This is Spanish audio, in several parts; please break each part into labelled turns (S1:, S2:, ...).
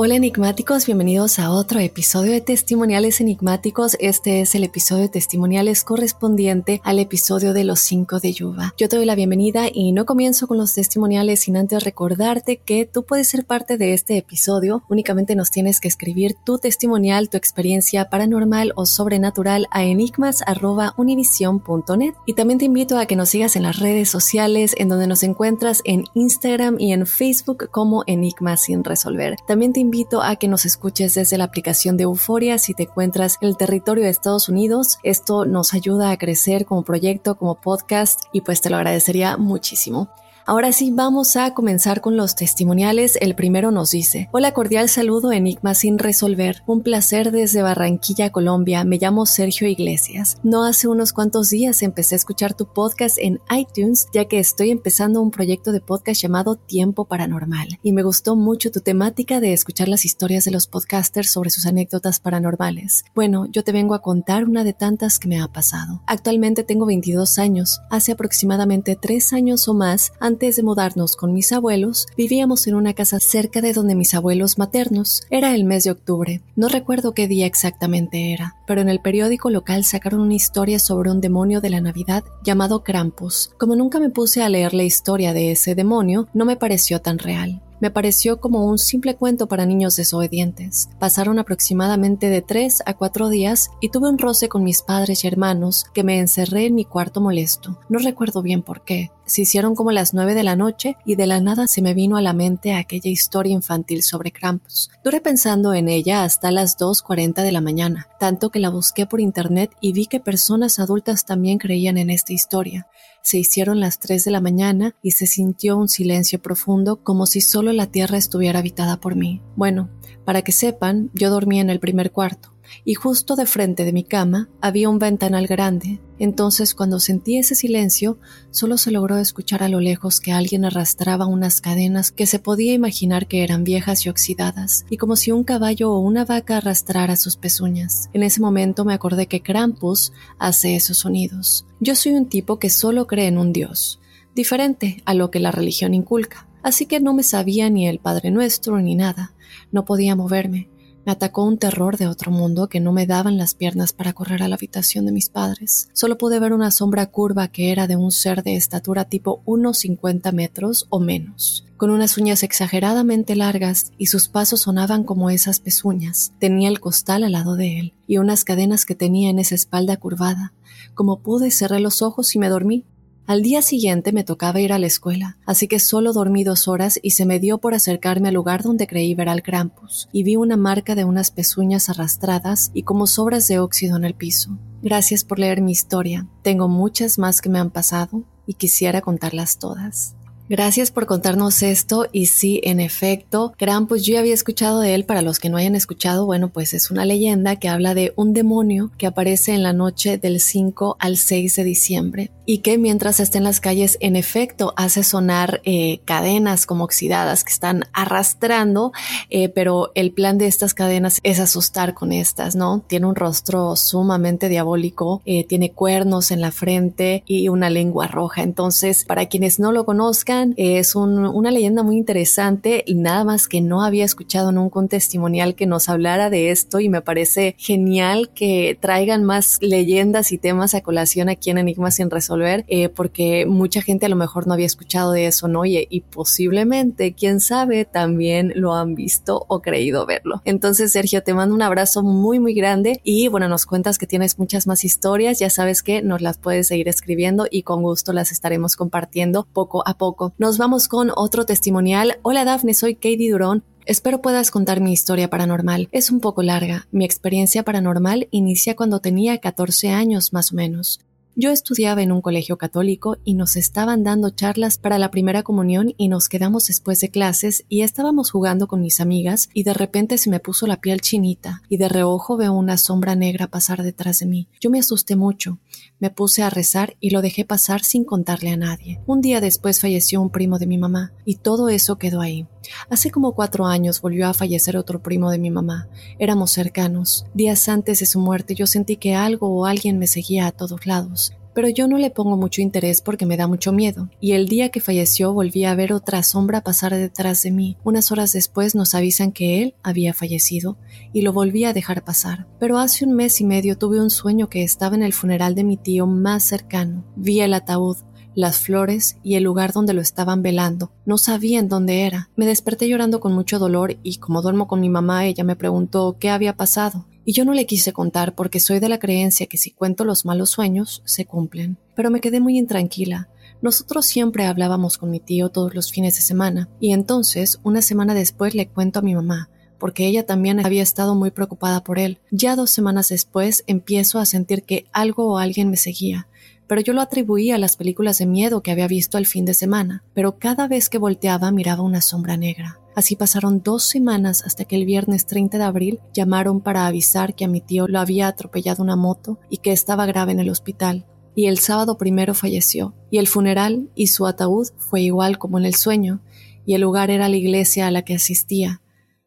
S1: Hola enigmáticos, bienvenidos a otro episodio de Testimoniales Enigmáticos. Este es el episodio de Testimoniales correspondiente al episodio de los 5 de Yuba. Yo te doy la bienvenida y no comienzo con los testimoniales sin antes recordarte que tú puedes ser parte de este episodio. Únicamente nos tienes que escribir tu testimonial, tu experiencia paranormal o sobrenatural a enigmas.univision.net. Y también te invito a que nos sigas en las redes sociales en donde nos encuentras en Instagram y en Facebook como Enigmas sin resolver. También te invito a que nos escuches desde la aplicación de Euforia si te encuentras en el territorio de Estados Unidos. Esto nos ayuda a crecer como proyecto, como podcast y pues te lo agradecería muchísimo. Ahora sí, vamos a comenzar con los testimoniales. El primero nos dice, hola cordial saludo Enigma sin resolver. Un placer desde Barranquilla, Colombia. Me llamo Sergio Iglesias. No hace unos cuantos días empecé a escuchar tu podcast en iTunes ya que estoy empezando un proyecto de podcast llamado Tiempo Paranormal. Y me gustó mucho tu temática de escuchar las historias de los podcasters sobre sus anécdotas paranormales. Bueno, yo te vengo a contar una de tantas que me ha pasado. Actualmente tengo 22 años. Hace aproximadamente 3 años o más, de mudarnos con mis abuelos, vivíamos en una casa cerca de donde mis abuelos maternos. Era el mes de octubre. No recuerdo qué día exactamente era, pero en el periódico local sacaron una historia sobre un demonio de la Navidad llamado Krampus. Como nunca me puse a leer la historia de ese demonio, no me pareció tan real me pareció como un simple cuento para niños desobedientes. Pasaron aproximadamente de tres a cuatro días y tuve un roce con mis padres y hermanos que me encerré en mi cuarto molesto. No recuerdo bien por qué. Se hicieron como las nueve de la noche y de la nada se me vino a la mente aquella historia infantil sobre Krampus. Duré pensando en ella hasta las 2.40 de la mañana, tanto que la busqué por internet y vi que personas adultas también creían en esta historia. Se hicieron las 3 de la mañana y se sintió un silencio profundo como si solo la tierra estuviera habitada por mí. Bueno, para que sepan, yo dormía en el primer cuarto y justo de frente de mi cama había un ventanal grande. Entonces cuando sentí ese silencio, solo se logró escuchar a lo lejos que alguien arrastraba unas cadenas que se podía imaginar que eran viejas y oxidadas, y como si un caballo o una vaca arrastrara sus pezuñas. En ese momento me acordé que Krampus hace esos sonidos. Yo soy un tipo que solo cree en un dios, diferente a lo que la religión inculca, así que no me sabía ni el Padre Nuestro ni nada. No podía moverme. Me atacó un terror de otro mundo que no me daban las piernas para correr a la habitación de mis padres. Solo pude ver una sombra curva que era de un ser de estatura tipo 1,50 metros o menos con unas uñas exageradamente largas y sus pasos sonaban como esas pezuñas. Tenía el costal al lado de él y unas cadenas que tenía en esa espalda curvada. Como pude, cerré los ojos y me dormí. Al día siguiente me tocaba ir a la escuela, así que solo dormí dos horas y se me dio por acercarme al lugar donde creí ver al Krampus, y vi una marca de unas pezuñas arrastradas y como sobras de óxido en el piso. Gracias por leer mi historia. Tengo muchas más que me han pasado y quisiera contarlas todas. Gracias por contarnos esto y sí, en efecto, Krampus yo había escuchado de él, para los que no hayan escuchado, bueno, pues es una leyenda que habla de un demonio que aparece en la noche del 5 al 6 de diciembre y que mientras está en las calles, en efecto, hace sonar eh, cadenas como oxidadas que están arrastrando, eh, pero el plan de estas cadenas es asustar con estas, ¿no? Tiene un rostro sumamente diabólico, eh, tiene cuernos en la frente y una lengua roja. Entonces, para quienes no lo conozcan, es una leyenda muy interesante y nada más que no había escuchado nunca un testimonial que nos hablara de esto y me parece genial que traigan más leyendas y temas a colación aquí en Enigmas sin resolver eh, porque mucha gente a lo mejor no había escuchado de eso, ¿no? Y, y posiblemente, quién sabe, también lo han visto o creído verlo. Entonces, Sergio, te mando un abrazo muy, muy grande y bueno, nos cuentas que tienes muchas más historias, ya sabes que nos las puedes seguir escribiendo y con gusto las estaremos compartiendo poco a poco. Nos vamos con otro testimonial. Hola Dafne, soy Katie Durón. Espero puedas contar mi historia paranormal. Es un poco larga. Mi experiencia paranormal inicia cuando tenía 14 años más o menos. Yo estudiaba en un colegio católico y nos estaban dando charlas para la primera comunión y nos quedamos después de clases y estábamos jugando con mis amigas y de repente se me puso la piel chinita y de reojo veo una sombra negra pasar detrás de mí. Yo me asusté mucho, me puse a rezar y lo dejé pasar sin contarle a nadie. Un día después falleció un primo de mi mamá y todo eso quedó ahí. Hace como cuatro años volvió a fallecer otro primo de mi mamá. Éramos cercanos. Días antes de su muerte yo sentí que algo o alguien me seguía a todos lados. Pero yo no le pongo mucho interés porque me da mucho miedo. Y el día que falleció volví a ver otra sombra pasar detrás de mí. Unas horas después nos avisan que él había fallecido y lo volví a dejar pasar. Pero hace un mes y medio tuve un sueño que estaba en el funeral de mi tío más cercano. Vi el ataúd, las flores y el lugar donde lo estaban velando. No sabía en dónde era. Me desperté llorando con mucho dolor y como duermo con mi mamá, ella me preguntó qué había pasado. Y yo no le quise contar porque soy de la creencia que si cuento los malos sueños, se cumplen. Pero me quedé muy intranquila. Nosotros siempre hablábamos con mi tío todos los fines de semana, y entonces, una semana después, le cuento a mi mamá, porque ella también había estado muy preocupada por él. Ya dos semanas después empiezo a sentir que algo o alguien me seguía, pero yo lo atribuía a las películas de miedo que había visto el fin de semana, pero cada vez que volteaba miraba una sombra negra. Así pasaron dos semanas hasta que el viernes 30 de abril llamaron para avisar que a mi tío lo había atropellado una moto y que estaba grave en el hospital. Y el sábado primero falleció, y el funeral y su ataúd fue igual como en el sueño, y el lugar era la iglesia a la que asistía,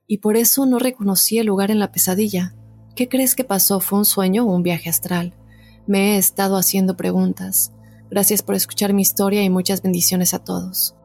S1: y por eso no reconocí el lugar en la pesadilla. ¿Qué crees que pasó? ¿Fue un sueño o un viaje astral? Me he estado haciendo preguntas. Gracias por escuchar mi historia y muchas bendiciones a todos.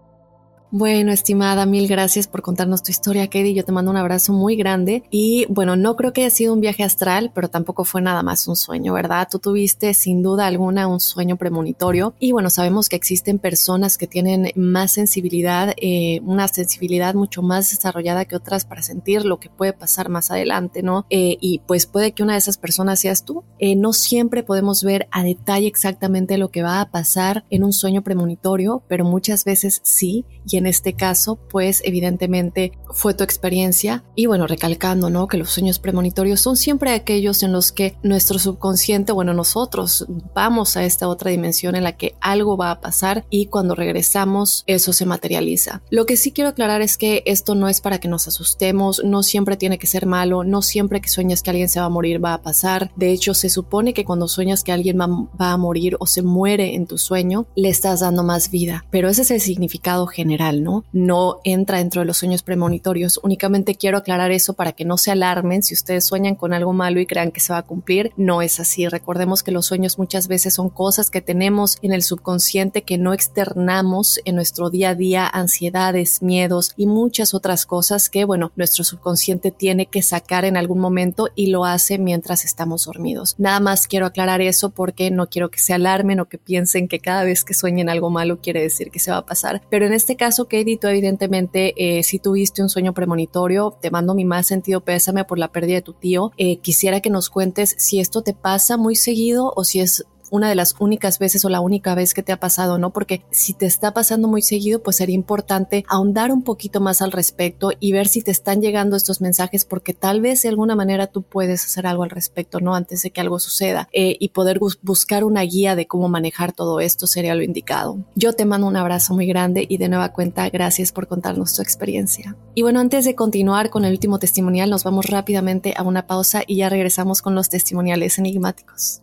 S1: Bueno, estimada, mil gracias por contarnos tu historia, Katie. Yo te mando un abrazo muy grande. Y bueno, no creo que haya sido un viaje astral, pero tampoco fue nada más un sueño, ¿verdad? Tú tuviste sin duda alguna un sueño premonitorio. Y bueno, sabemos que existen personas que tienen más sensibilidad, eh, una sensibilidad mucho más desarrollada que otras para sentir lo que puede pasar más adelante, ¿no? Eh, y pues puede que una de esas personas seas tú. Eh, no siempre podemos ver a detalle exactamente lo que va a pasar en un sueño premonitorio, pero muchas veces sí. En este caso, pues evidentemente fue tu experiencia y bueno, recalcando, ¿no? Que los sueños premonitorios son siempre aquellos en los que nuestro subconsciente, bueno, nosotros vamos a esta otra dimensión en la que algo va a pasar y cuando regresamos eso se materializa. Lo que sí quiero aclarar es que esto no es para que nos asustemos, no siempre tiene que ser malo, no siempre que sueñas que alguien se va a morir va a pasar. De hecho, se supone que cuando sueñas que alguien va, va a morir o se muere en tu sueño, le estás dando más vida, pero ese es el significado general ¿no? No entra dentro de los sueños premonitorios. Únicamente quiero aclarar eso para que no se alarmen si ustedes sueñan con algo malo y crean que se va a cumplir. No es así. Recordemos que los sueños muchas veces son cosas que tenemos en el subconsciente que no externamos en nuestro día a día, ansiedades, miedos y muchas otras cosas que, bueno, nuestro subconsciente tiene que sacar en algún momento y lo hace mientras estamos dormidos. Nada más quiero aclarar eso porque no quiero que se alarmen o que piensen que cada vez que sueñen algo malo quiere decir que se va a pasar. Pero en este caso, Katie, tú evidentemente, eh, si tuviste un sueño premonitorio, te mando mi más sentido pésame por la pérdida de tu tío. Eh, quisiera que nos cuentes si esto te pasa muy seguido o si es una de las únicas veces o la única vez que te ha pasado, ¿no? Porque si te está pasando muy seguido, pues sería importante ahondar un poquito más al respecto y ver si te están llegando estos mensajes, porque tal vez de alguna manera tú puedes hacer algo al respecto, ¿no? Antes de que algo suceda eh, y poder buscar una guía de cómo manejar todo esto sería lo indicado. Yo te mando un abrazo muy grande y de nueva cuenta, gracias por contarnos tu experiencia. Y bueno, antes de continuar con el último testimonial, nos vamos rápidamente a una pausa y ya regresamos con los testimoniales enigmáticos.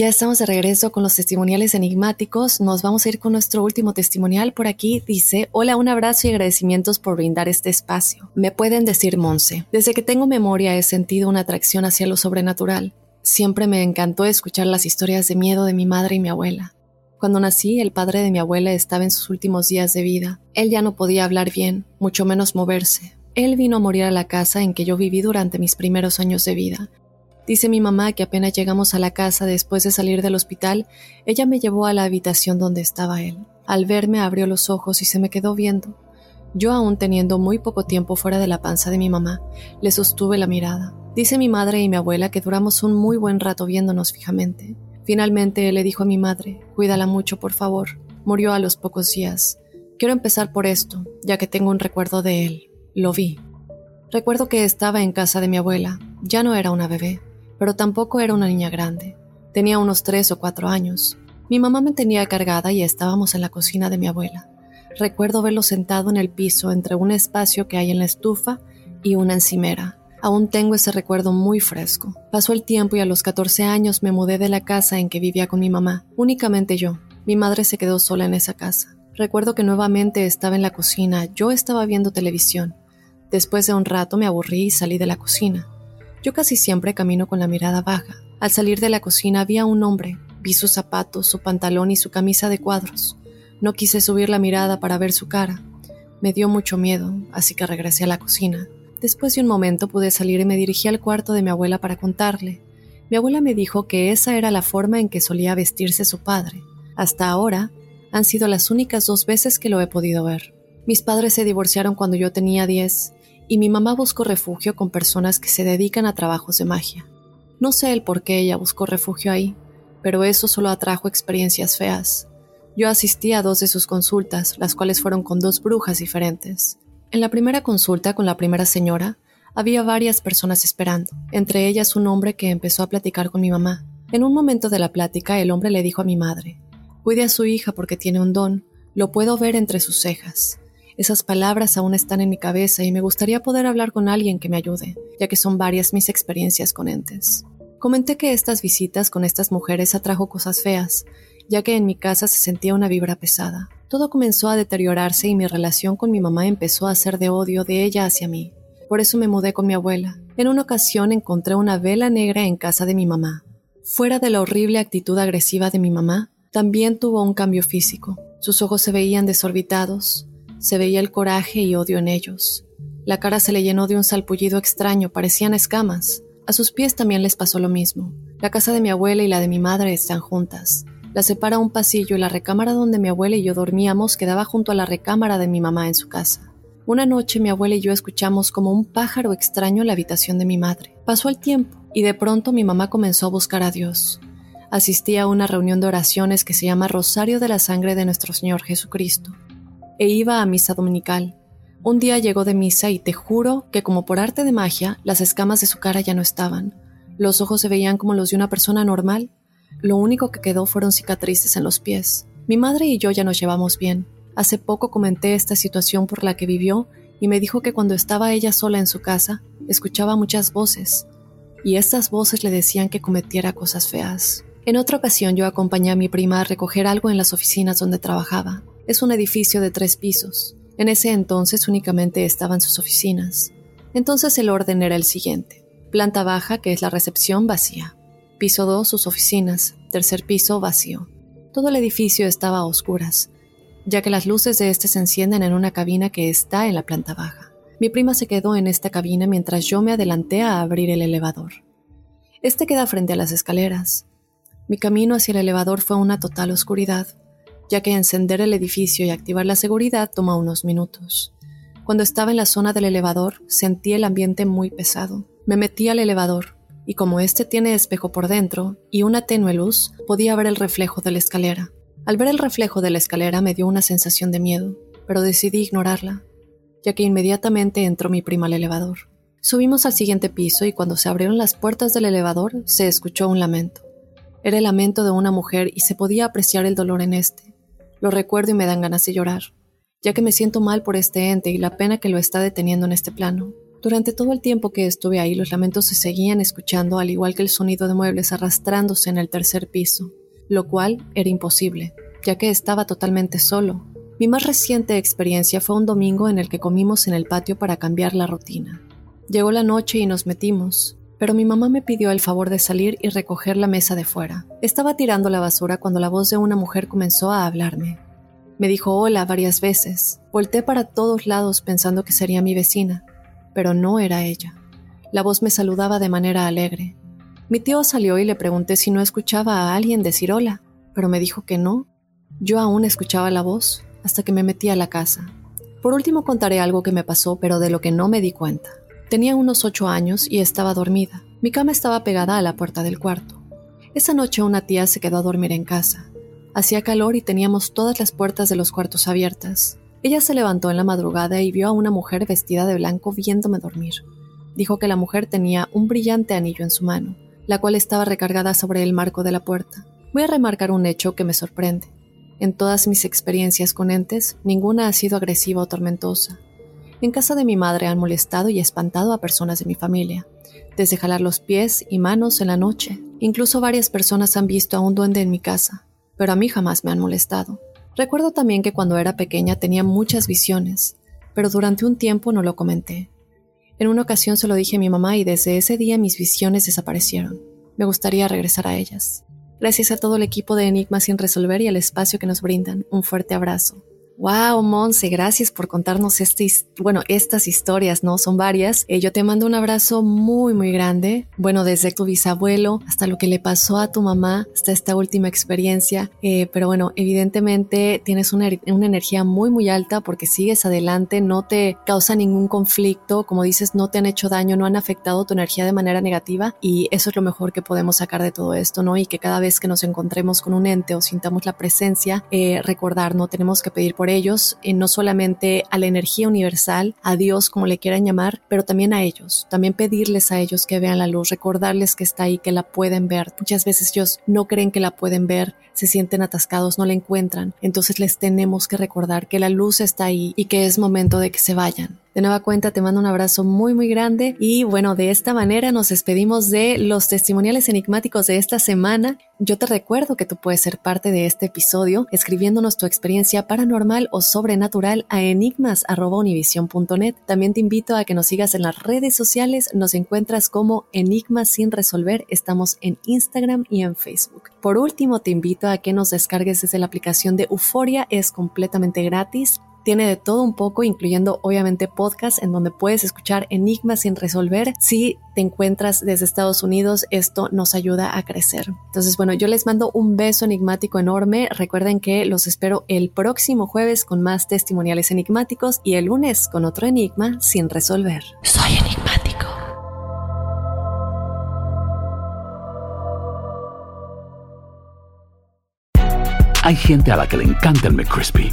S1: Ya estamos de regreso con los testimoniales enigmáticos. Nos vamos a ir con nuestro último testimonial por aquí. Dice, hola, un abrazo y agradecimientos por brindar este espacio. Me pueden decir Monse. Desde que tengo memoria he sentido una atracción hacia lo sobrenatural. Siempre me encantó escuchar las historias de miedo de mi madre y mi abuela. Cuando nací, el padre de mi abuela estaba en sus últimos días de vida. Él ya no podía hablar bien, mucho menos moverse. Él vino a morir a la casa en que yo viví durante mis primeros años de vida Dice mi mamá que apenas llegamos a la casa después de salir del hospital, ella me llevó a la habitación donde estaba él. Al verme abrió los ojos y se me quedó viendo. Yo aún teniendo muy poco tiempo fuera de la panza de mi mamá, le sostuve la mirada. Dice mi madre y mi abuela que duramos un muy buen rato viéndonos fijamente. Finalmente le dijo a mi madre, cuídala mucho, por favor. Murió a los pocos días. Quiero empezar por esto, ya que tengo un recuerdo de él. Lo vi. Recuerdo que estaba en casa de mi abuela. Ya no era una bebé pero tampoco era una niña grande. Tenía unos tres o cuatro años. Mi mamá me tenía cargada y estábamos en la cocina de mi abuela. Recuerdo verlo sentado en el piso entre un espacio que hay en la estufa y una encimera. Aún tengo ese recuerdo muy fresco. Pasó el tiempo y a los 14 años me mudé de la casa en que vivía con mi mamá, únicamente yo. Mi madre se quedó sola en esa casa. Recuerdo que nuevamente estaba en la cocina, yo estaba viendo televisión. Después de un rato me aburrí y salí de la cocina. Yo casi siempre camino con la mirada baja. Al salir de la cocina había un hombre. Vi sus zapatos, su pantalón y su camisa de cuadros. No quise subir la mirada para ver su cara. Me dio mucho miedo, así que regresé a la cocina. Después de un momento pude salir y me dirigí al cuarto de mi abuela para contarle. Mi abuela me dijo que esa era la forma en que solía vestirse su padre. Hasta ahora, han sido las únicas dos veces que lo he podido ver. Mis padres se divorciaron cuando yo tenía 10 y mi mamá buscó refugio con personas que se dedican a trabajos de magia. No sé el por qué ella buscó refugio ahí, pero eso solo atrajo experiencias feas. Yo asistí a dos de sus consultas, las cuales fueron con dos brujas diferentes. En la primera consulta con la primera señora, había varias personas esperando, entre ellas un hombre que empezó a platicar con mi mamá. En un momento de la plática, el hombre le dijo a mi madre, Cuide a su hija porque tiene un don, lo puedo ver entre sus cejas. Esas palabras aún están en mi cabeza y me gustaría poder hablar con alguien que me ayude, ya que son varias mis experiencias con entes. Comenté que estas visitas con estas mujeres atrajo cosas feas, ya que en mi casa se sentía una vibra pesada. Todo comenzó a deteriorarse y mi relación con mi mamá empezó a ser de odio de ella hacia mí. Por eso me mudé con mi abuela. En una ocasión encontré una vela negra en casa de mi mamá. Fuera de la horrible actitud agresiva de mi mamá, también tuvo un cambio físico. Sus ojos se veían desorbitados, se veía el coraje y odio en ellos. La cara se le llenó de un salpullido extraño, parecían escamas. A sus pies también les pasó lo mismo. La casa de mi abuela y la de mi madre están juntas. La separa un pasillo y la recámara donde mi abuela y yo dormíamos quedaba junto a la recámara de mi mamá en su casa. Una noche mi abuela y yo escuchamos como un pájaro extraño en la habitación de mi madre. Pasó el tiempo y de pronto mi mamá comenzó a buscar a Dios. Asistía a una reunión de oraciones que se llama Rosario de la Sangre de nuestro Señor Jesucristo e iba a misa dominical. Un día llegó de misa y te juro que como por arte de magia, las escamas de su cara ya no estaban. Los ojos se veían como los de una persona normal. Lo único que quedó fueron cicatrices en los pies. Mi madre y yo ya nos llevamos bien. Hace poco comenté esta situación por la que vivió y me dijo que cuando estaba ella sola en su casa, escuchaba muchas voces, y estas voces le decían que cometiera cosas feas. En otra ocasión yo acompañé a mi prima a recoger algo en las oficinas donde trabajaba. Es un edificio de tres pisos. En ese entonces únicamente estaban sus oficinas. Entonces el orden era el siguiente. Planta baja, que es la recepción, vacía. Piso 2, sus oficinas. Tercer piso, vacío. Todo el edificio estaba a oscuras, ya que las luces de este se encienden en una cabina que está en la planta baja. Mi prima se quedó en esta cabina mientras yo me adelanté a abrir el elevador. Este queda frente a las escaleras. Mi camino hacia el elevador fue una total oscuridad ya que encender el edificio y activar la seguridad toma unos minutos. Cuando estaba en la zona del elevador, sentí el ambiente muy pesado. Me metí al elevador, y como este tiene espejo por dentro y una tenue luz, podía ver el reflejo de la escalera. Al ver el reflejo de la escalera me dio una sensación de miedo, pero decidí ignorarla, ya que inmediatamente entró mi prima al elevador. Subimos al siguiente piso y cuando se abrieron las puertas del elevador se escuchó un lamento. Era el lamento de una mujer y se podía apreciar el dolor en este. Lo recuerdo y me dan ganas de llorar, ya que me siento mal por este ente y la pena que lo está deteniendo en este plano. Durante todo el tiempo que estuve ahí, los lamentos se seguían escuchando, al igual que el sonido de muebles arrastrándose en el tercer piso, lo cual era imposible, ya que estaba totalmente solo. Mi más reciente experiencia fue un domingo en el que comimos en el patio para cambiar la rutina. Llegó la noche y nos metimos, pero mi mamá me pidió el favor de salir y recoger la mesa de fuera. Estaba tirando la basura cuando la voz de una mujer comenzó a hablarme. Me dijo hola varias veces. Volté para todos lados pensando que sería mi vecina, pero no era ella. La voz me saludaba de manera alegre. Mi tío salió y le pregunté si no escuchaba a alguien decir hola, pero me dijo que no. Yo aún escuchaba la voz hasta que me metí a la casa. Por último contaré algo que me pasó, pero de lo que no me di cuenta. Tenía unos ocho años y estaba dormida. Mi cama estaba pegada a la puerta del cuarto. Esa noche una tía se quedó a dormir en casa. Hacía calor y teníamos todas las puertas de los cuartos abiertas. Ella se levantó en la madrugada y vio a una mujer vestida de blanco viéndome dormir. Dijo que la mujer tenía un brillante anillo en su mano, la cual estaba recargada sobre el marco de la puerta. Voy a remarcar un hecho que me sorprende. En todas mis experiencias con entes, ninguna ha sido agresiva o tormentosa. En casa de mi madre han molestado y espantado a personas de mi familia, desde jalar los pies y manos en la noche. Incluso varias personas han visto a un duende en mi casa, pero a mí jamás me han molestado. Recuerdo también que cuando era pequeña tenía muchas visiones, pero durante un tiempo no lo comenté. En una ocasión se lo dije a mi mamá y desde ese día mis visiones desaparecieron. Me gustaría regresar a ellas. Gracias a todo el equipo de Enigma sin resolver y al espacio que nos brindan. Un fuerte abrazo. Wow, Monse, gracias por contarnos este, bueno, estas historias, ¿no? Son varias. Eh, yo te mando un abrazo muy, muy grande. Bueno, desde tu bisabuelo hasta lo que le pasó a tu mamá, hasta esta última experiencia. Eh, pero bueno, evidentemente tienes una, una energía muy, muy alta porque sigues adelante, no te causa ningún conflicto. Como dices, no te han hecho daño, no han afectado tu energía de manera negativa. Y eso es lo mejor que podemos sacar de todo esto, ¿no? Y que cada vez que nos encontremos con un ente o sintamos la presencia, eh, recordar, no tenemos que pedir por ellos, eh, no solamente a la energía universal, a Dios como le quieran llamar, pero también a ellos, también pedirles a ellos que vean la luz, recordarles que está ahí, que la pueden ver. Muchas veces ellos no creen que la pueden ver, se sienten atascados, no la encuentran, entonces les tenemos que recordar que la luz está ahí y que es momento de que se vayan. De nueva cuenta te mando un abrazo muy muy grande y bueno, de esta manera nos despedimos de los testimoniales enigmáticos de esta semana. Yo te recuerdo que tú puedes ser parte de este episodio escribiéndonos tu experiencia paranormal o sobrenatural a enigmas.univision.net. También te invito a que nos sigas en las redes sociales, nos encuentras como Enigmas sin resolver, estamos en Instagram y en Facebook. Por último, te invito a que nos descargues desde la aplicación de Euforia, es completamente gratis Tiene de todo un poco, incluyendo obviamente podcasts en donde puedes escuchar enigmas sin resolver. Si te encuentras desde Estados Unidos, esto nos ayuda a crecer. Entonces, bueno, yo les mando un beso enigmático enorme. Recuerden que los espero el próximo jueves con más testimoniales enigmáticos y el lunes con otro enigma sin resolver. Soy enigmático.
S2: Hay gente a la que le encanta el McCrispy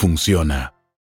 S3: funciona.